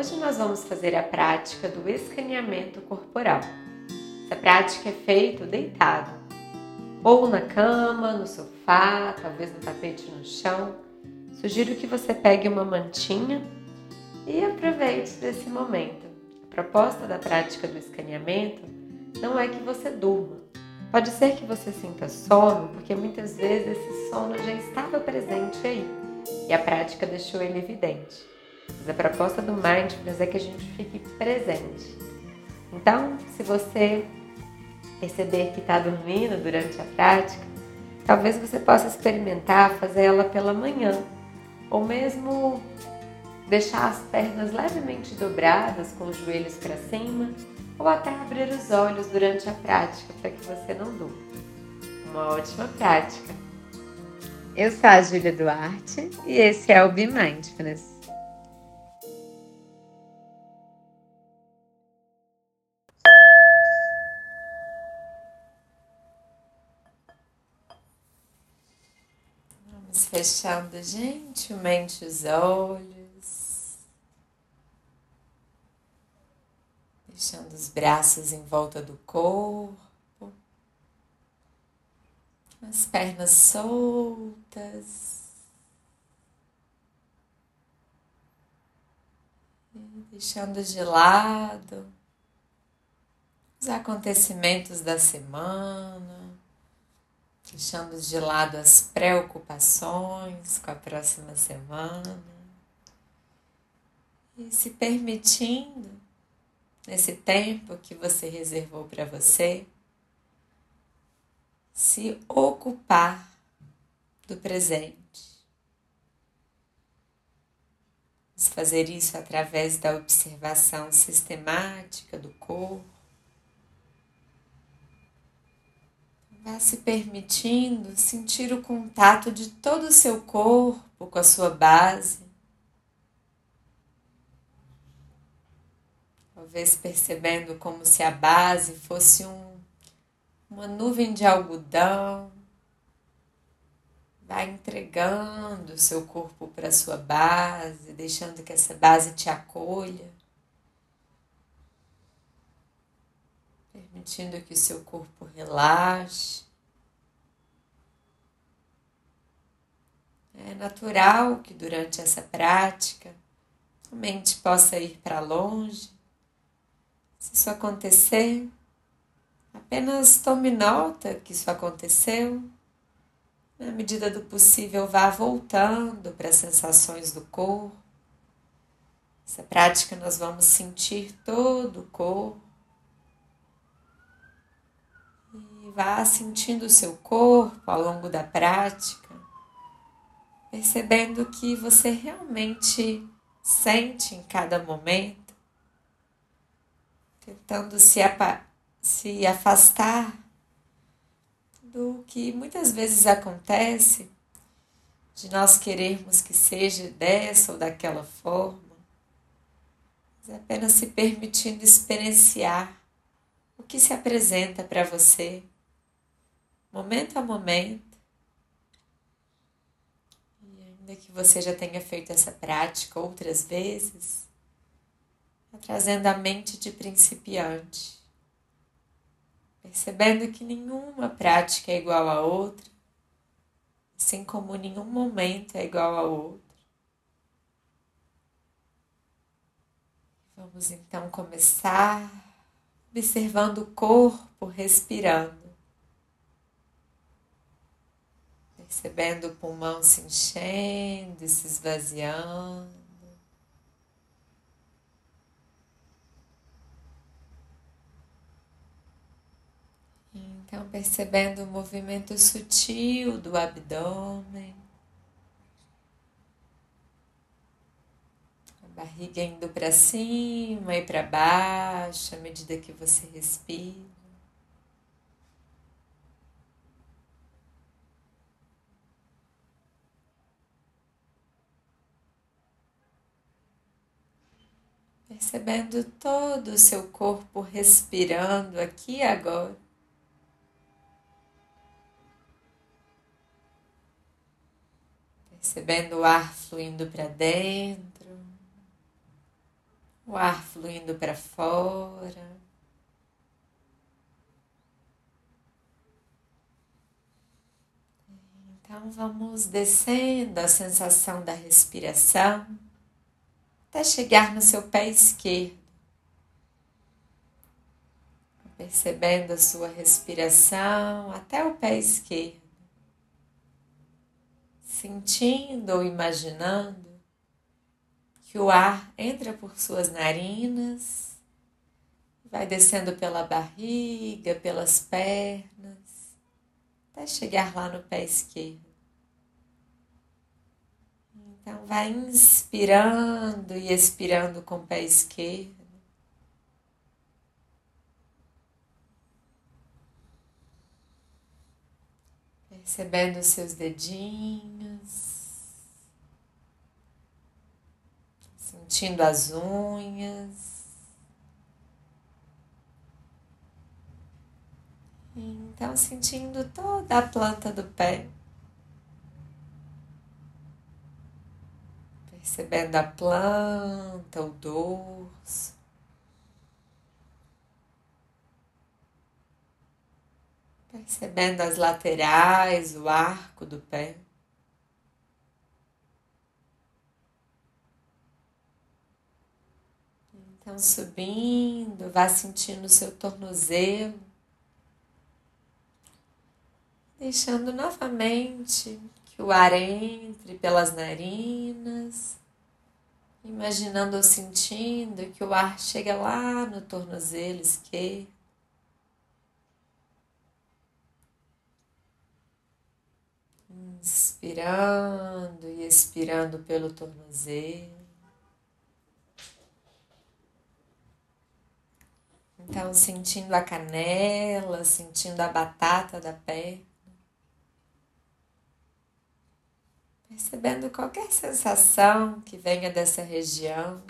Hoje nós vamos fazer a prática do escaneamento corporal. Essa prática é feita deitado, ou na cama, no sofá, talvez no tapete no chão. Sugiro que você pegue uma mantinha e aproveite desse momento. A proposta da prática do escaneamento não é que você durma. Pode ser que você sinta sono, porque muitas vezes esse sono já estava presente aí e a prática deixou ele evidente. Mas a proposta do Mindfulness é que a gente fique presente. Então, se você perceber que está dormindo durante a prática, talvez você possa experimentar fazer ela pela manhã, ou mesmo deixar as pernas levemente dobradas com os joelhos para cima, ou até abrir os olhos durante a prática para que você não durma. Uma ótima prática! Eu sou a Júlia Duarte e esse é o Be Mindfulness. Fechando gentilmente os olhos, deixando os braços em volta do corpo. As pernas soltas. Deixando de lado os acontecimentos da semana, deixando de lado as preocupações com a próxima semana e se permitindo, nesse tempo que você reservou para você, se ocupar do presente. Fazer isso através da observação sistemática do corpo. Vá se permitindo sentir o contato de todo o seu corpo com a sua base. Talvez percebendo como se a base fosse um uma nuvem de algodão. Vai entregando o seu corpo para sua base, deixando que essa base te acolha. Permitindo que o seu corpo relaxe. É natural que durante essa prática a mente possa ir para longe. Se isso acontecer, Apenas tome nota que isso aconteceu. Na medida do possível, vá voltando para as sensações do corpo. Essa prática nós vamos sentir todo o corpo. Vá sentindo o seu corpo ao longo da prática, percebendo que você realmente sente em cada momento, tentando se se afastar do que muitas vezes acontece de nós querermos que seja dessa ou daquela forma, mas apenas se permitindo experienciar o que se apresenta para você, momento a momento. E ainda que você já tenha feito essa prática outras vezes, trazendo a mente de principiante percebendo que nenhuma prática é igual a outra, assim como nenhum momento é igual a outro. Vamos então começar observando o corpo respirando, percebendo o pulmão se enchendo e se esvaziando. Então, percebendo o movimento sutil do abdômen, a barriga indo para cima e para baixo à medida que você respira. Percebendo todo o seu corpo respirando aqui e agora. percebendo o ar fluindo para dentro, o ar fluindo para fora. Então vamos descendo a sensação da respiração até chegar no seu pé esquerdo. Percebendo a sua respiração até o pé esquerdo. Sentindo ou imaginando que o ar entra por suas narinas, vai descendo pela barriga, pelas pernas, até chegar lá no pé esquerdo. Então, vai inspirando e expirando com o pé esquerdo. Percebendo os seus dedinhos. sentindo as unhas. Então, sentindo toda a planta do pé. Percebendo a planta, o dorso. Percebendo as laterais, o arco do pé. Então, subindo, vá sentindo o seu tornozelo, deixando novamente que o ar entre pelas narinas, imaginando ou sentindo que o ar chega lá no tornozelo esquerdo. Inspirando e expirando pelo tornozelo. Então, sentindo a canela, sentindo a batata da perna. Percebendo qualquer sensação que venha dessa região.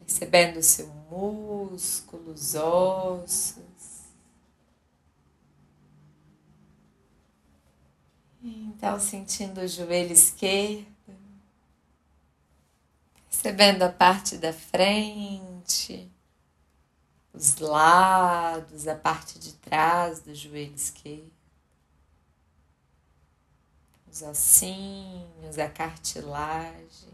Percebendo seu músculo, os ossos. Então, sentindo o joelho esquerdo percebendo a parte da frente, os lados, a parte de trás do joelho esquerdo, os ossinhos, a cartilagem.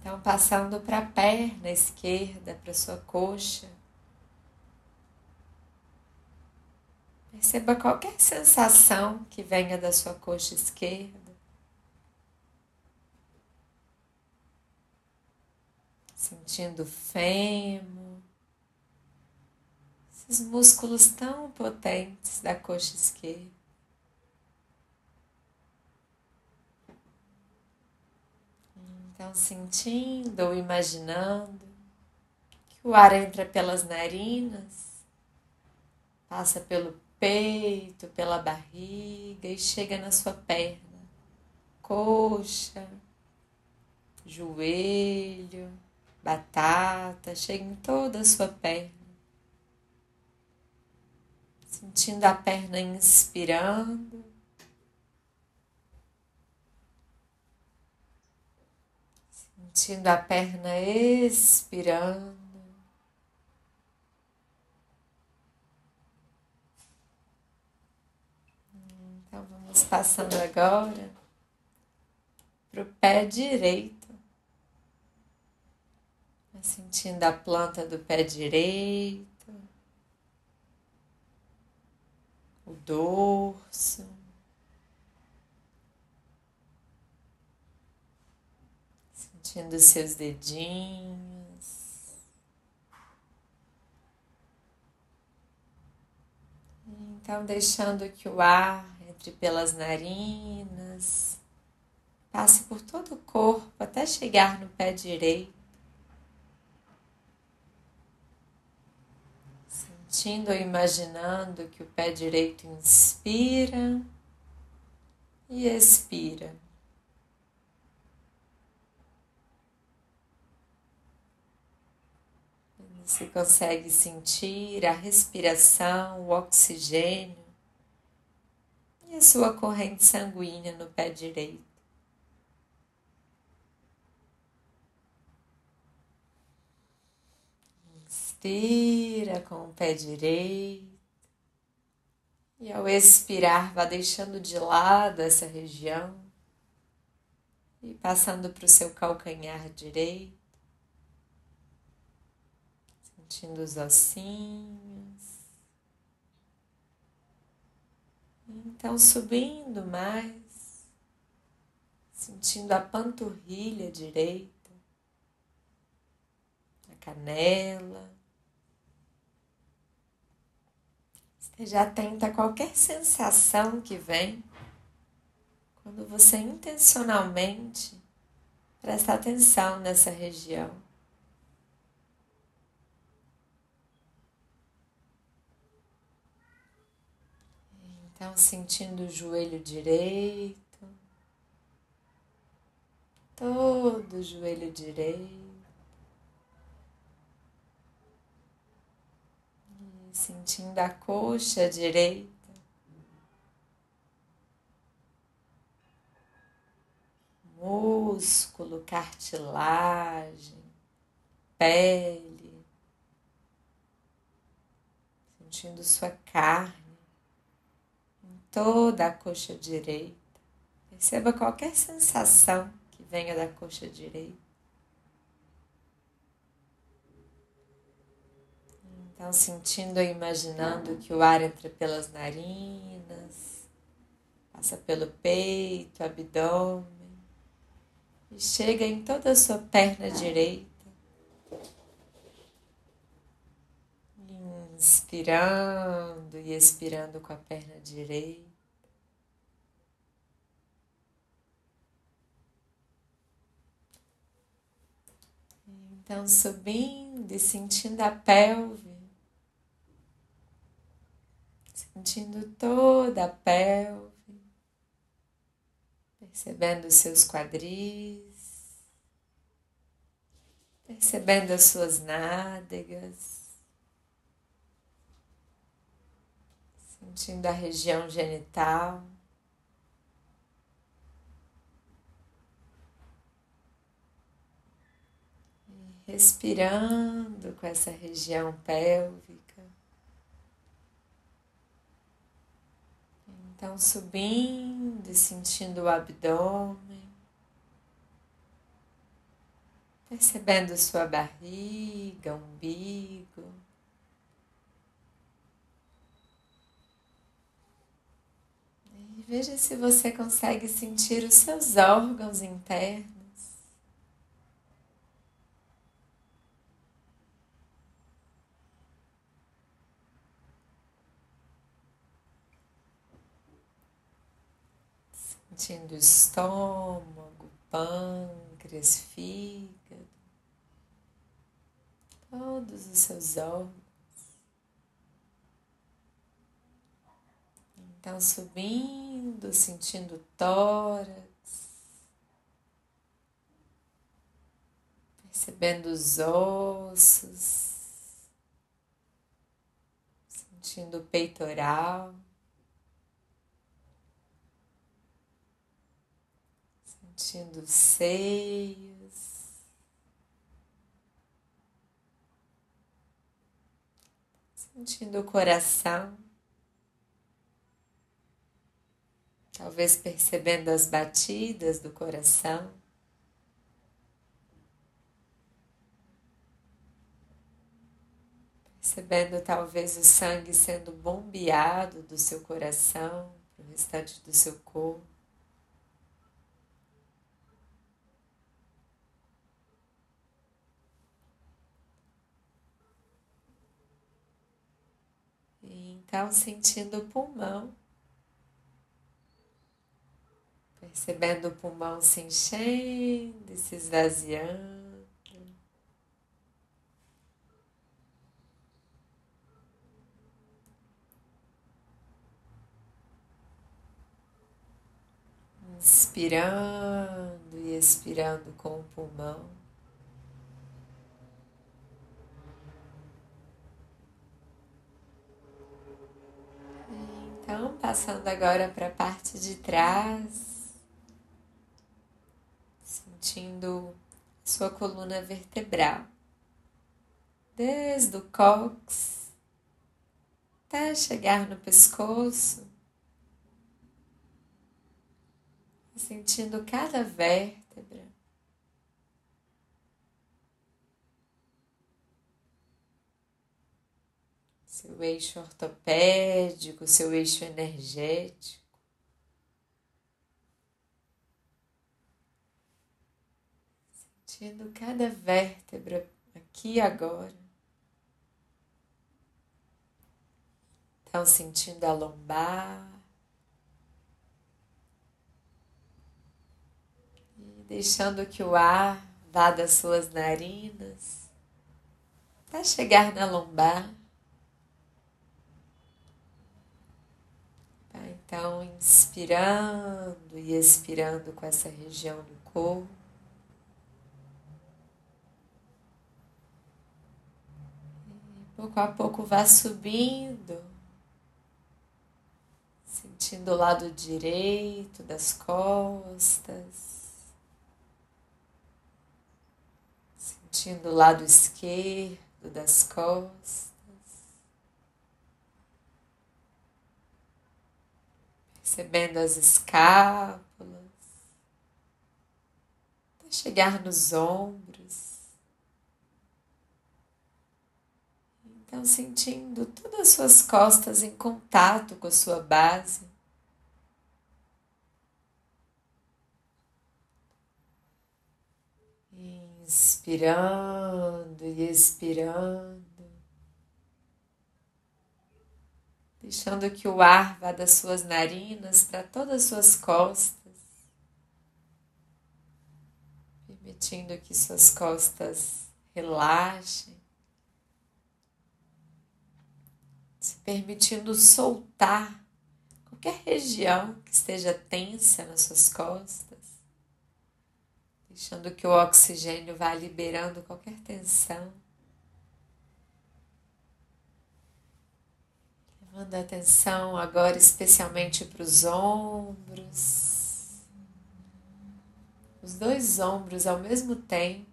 Então, passando para a perna esquerda, para sua coxa. Perceba qualquer sensação que venha da sua coxa esquerda. sentindo fêmur, esses músculos tão potentes da coxa esquerda. Então, sentindo ou imaginando que o ar entra pelas narinas, passa pelo peito, pela barriga e chega na sua perna, coxa, joelho batata, chega em toda a sua perna. Sentindo a perna inspirando. Sentindo a perna expirando. Então vamos passando agora para o pé direito. Sentindo a planta do pé direito, o dorso. Sentindo seus dedinhos. Então, deixando que o ar entre pelas narinas, passe por todo o corpo até chegar no pé direito. Sentindo ou imaginando que o pé direito inspira e expira. Você consegue sentir a respiração, o oxigênio e a sua corrente sanguínea no pé direito. Inspira com o pé direito. E ao expirar, vá deixando de lado essa região e passando para o seu calcanhar direito, sentindo os ossinhos. Então, subindo mais, sentindo a panturrilha direita, a canela. Esteja atenta a qualquer sensação que vem quando você intencionalmente presta atenção nessa região. Então, sentindo o joelho direito, todo o joelho direito. E sentindo a coxa direita. músculo, cartilagem, pele, sentindo sua carne em toda a coxa direita. Perceba qualquer sensação que venha da coxa direita. Então, sentindo e imaginando que o ar entra pelas narinas, passa pelo peito, abdômen e chega em toda a sua perna direita. Inspirando e expirando com a perna direita. Então, subindo e sentindo a pelve, sentindo toda a pelve percebendo os seus quadris, percebendo as suas nádegas, sentindo a região genital. Respirando com essa região pélvica. Então, subindo sentindo o abdômen, percebendo sua barriga, umbigo. E veja se você consegue sentir os seus órgãos internos. Sentindo estômago, pâncreas, fígado, todos os seus órgãos. Então, subindo, sentindo tórax, percebendo os ossos, sentindo o peitoral. Sentindo os seios, sentindo o coração, talvez percebendo as batidas do coração. Percebendo talvez o sangue sendo bombeado do seu coração para o restante do seu corpo. Então, sentindo o pulmão, percebendo o pulmão se enchendo e se esvaziando. Inspirando e expirando com o pulmão. Então, passando agora para a parte de trás, sentindo sua coluna vertebral, desde o cox até chegar no pescoço, sentindo cada vértebra. Seu eixo ortopédico, seu eixo energético. Sentindo cada vértebra aqui e agora. Então, sentindo a lombar. E deixando que o ar vá das suas narinas até chegar na lombar. Tá, então, inspirando e expirando com essa região do corpo. pouco a pouco vá subindo, sentindo o lado direito das costas, sentindo o lado esquerdo das costas, percebendo as escápulas, até chegar nos ombros. Então, sentindo todas as suas costas em contato com a sua base. Inspirando e expirando. Deixando que o ar vá das suas narinas para todas as suas costas. Permitindo que suas costas relaxem. se permitindo soltar qualquer região que esteja tensa nas suas costas, deixando que o oxigênio vá liberando qualquer tensão. Levando a atenção agora especialmente para os ombros, os dois ombros ao mesmo tempo.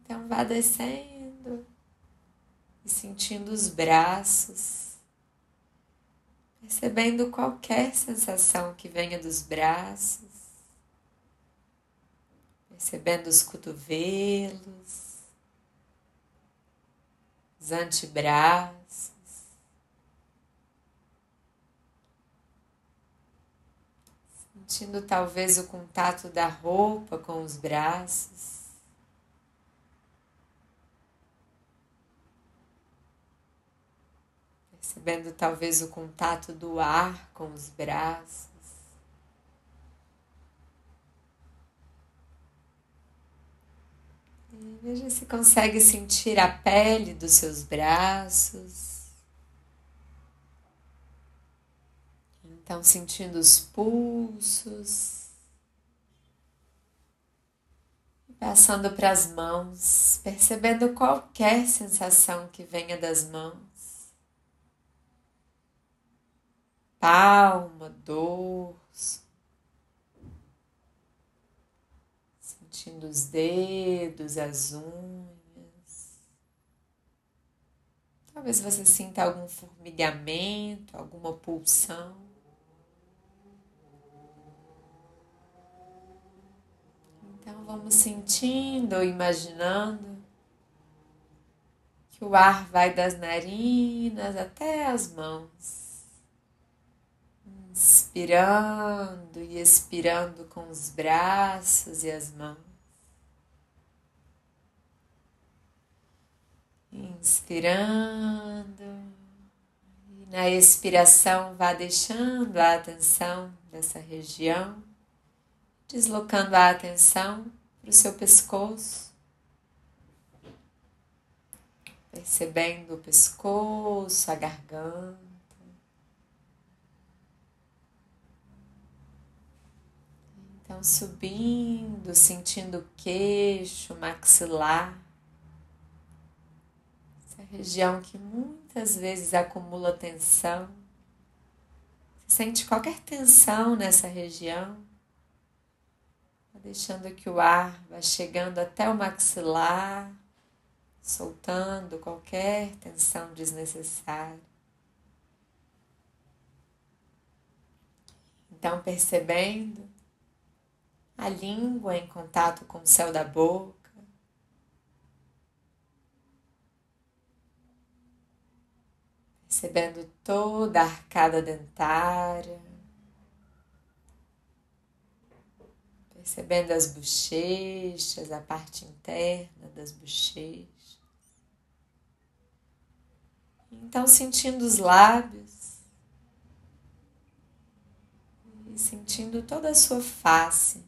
Então vá descendo e sentindo os braços, percebendo qualquer sensação que venha dos braços, percebendo os cotovelos, os antebraços. Sentindo talvez o contato da roupa com os braços. percebendo talvez o contato do ar com os braços. Veja se consegue sentir a pele dos seus braços. Então, sentindo os pulsos. Passando para as mãos, percebendo qualquer sensação que venha das mãos. palma, dorso, sentindo os dedos, as unhas. Talvez você sinta algum formigamento, alguma pulsão. Então vamos sentindo ou imaginando que o ar vai das narinas até as mãos inspirando e expirando com os braços e as mãos. Inspirando e na expiração vá deixando a atenção dessa região, deslocando a atenção para o seu pescoço, percebendo o pescoço, a garganta. Então, subindo, sentindo o queixo, maxilar, Essa região que muitas vezes acumula tensão. Sente qualquer tensão nessa região, deixando que o ar vá chegando até o maxilar, soltando qualquer tensão desnecessária. Então, percebendo a língua em contato com o céu da boca. Percebendo toda a arcada dentária. Percebendo as bochechas, a parte interna das bochechas. Então, sentindo os lábios e sentindo toda a sua face.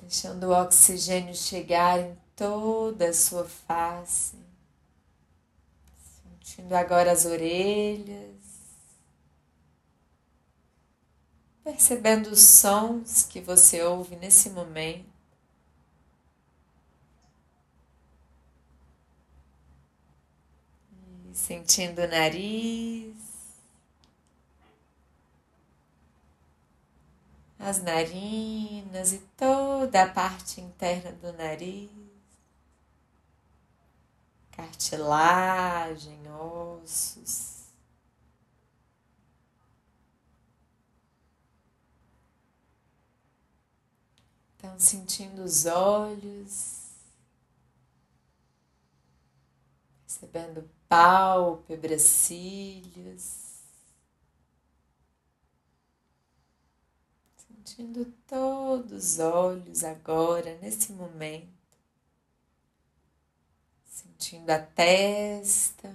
deixando o oxigênio chegar em toda a sua face, sentindo agora as orelhas, percebendo os sons que você ouve nesse momento. Sentindo o nariz, as narinas e toda a parte interna do nariz, cartilagem, ossos. Então, sentindo os olhos, percebendo pálpebras, cílios. sentindo todos os olhos agora, nesse momento, sentindo a testa,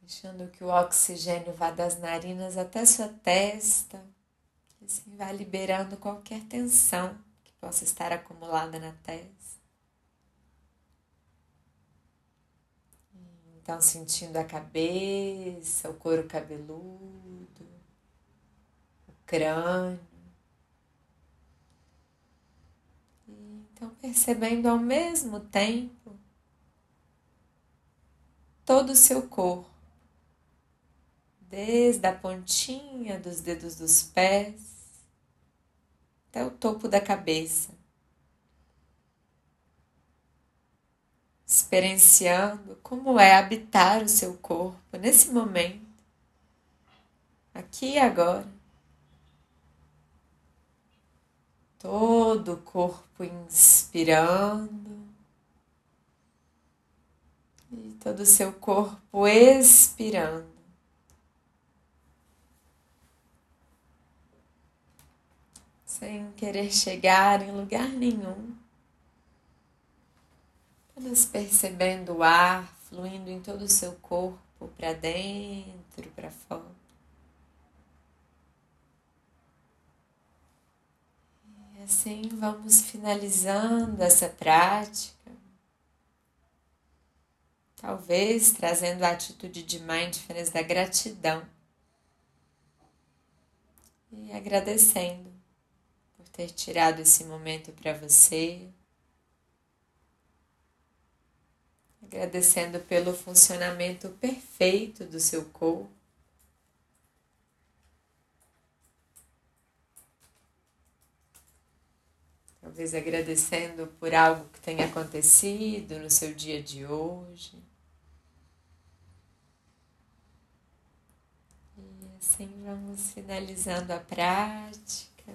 deixando que o oxigênio vá das narinas até sua testa, e assim vai liberando qualquer tensão que possa estar acumulada na testa. Então, sentindo a cabeça, o couro cabeludo, o crânio. Então, percebendo ao mesmo tempo todo o seu corpo, desde a pontinha dos dedos dos pés até o topo da cabeça. experienciando como é habitar o seu corpo nesse momento, aqui e agora. Todo o corpo inspirando e todo o seu corpo expirando. Sem querer chegar em lugar nenhum Apenas percebendo o ar fluindo em todo o seu corpo, para dentro, para fora. E assim vamos finalizando essa prática. Talvez trazendo a atitude de mindfulness da gratidão. E agradecendo por ter tirado esse momento para você agradecendo pelo funcionamento perfeito do seu corpo. Talvez agradecendo por algo que tenha acontecido no seu dia de hoje. E assim vamos finalizando a prática.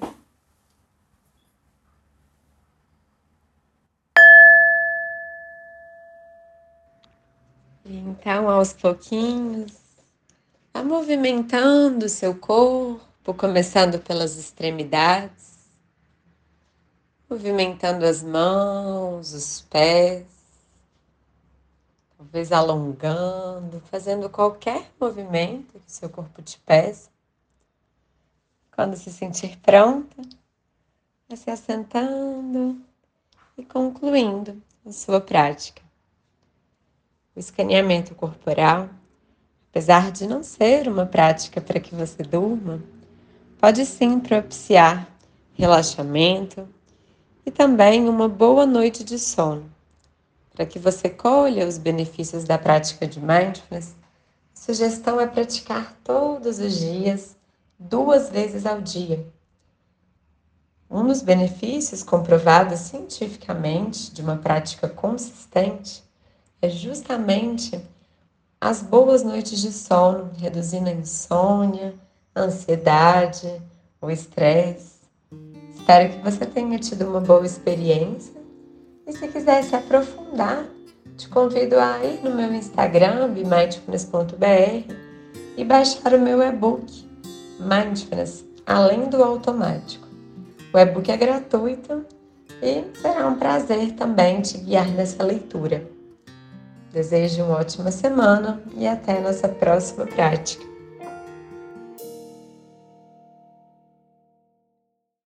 Então, aos pouquinhos, vá movimentando o seu corpo, começando pelas extremidades, movimentando as mãos, os pés, talvez alongando, fazendo qualquer movimento que seu corpo te peça. Quando se sentir pronta, vai se assentando e concluindo a sua prática o escaneamento corporal, apesar de não ser uma prática para que você durma, pode sim propiciar relaxamento e também uma boa noite de sono. Para que você colha os benefícios da prática de mindfulness, a sugestão é praticar todos os dias, duas vezes ao dia. Um dos benefícios comprovados cientificamente de uma prática consistente é justamente as boas noites de sono, reduzindo a insônia, a ansiedade, o estresse. Espero que você tenha tido uma boa experiência e se quiser se aprofundar, te convido a ir no meu Instagram, bemindfulness.br e baixar o meu e-book Mindfulness Além do Automático. O e-book é gratuito e será um prazer também te guiar nessa leitura. Desejo uma ótima semana e até nossa próxima prática.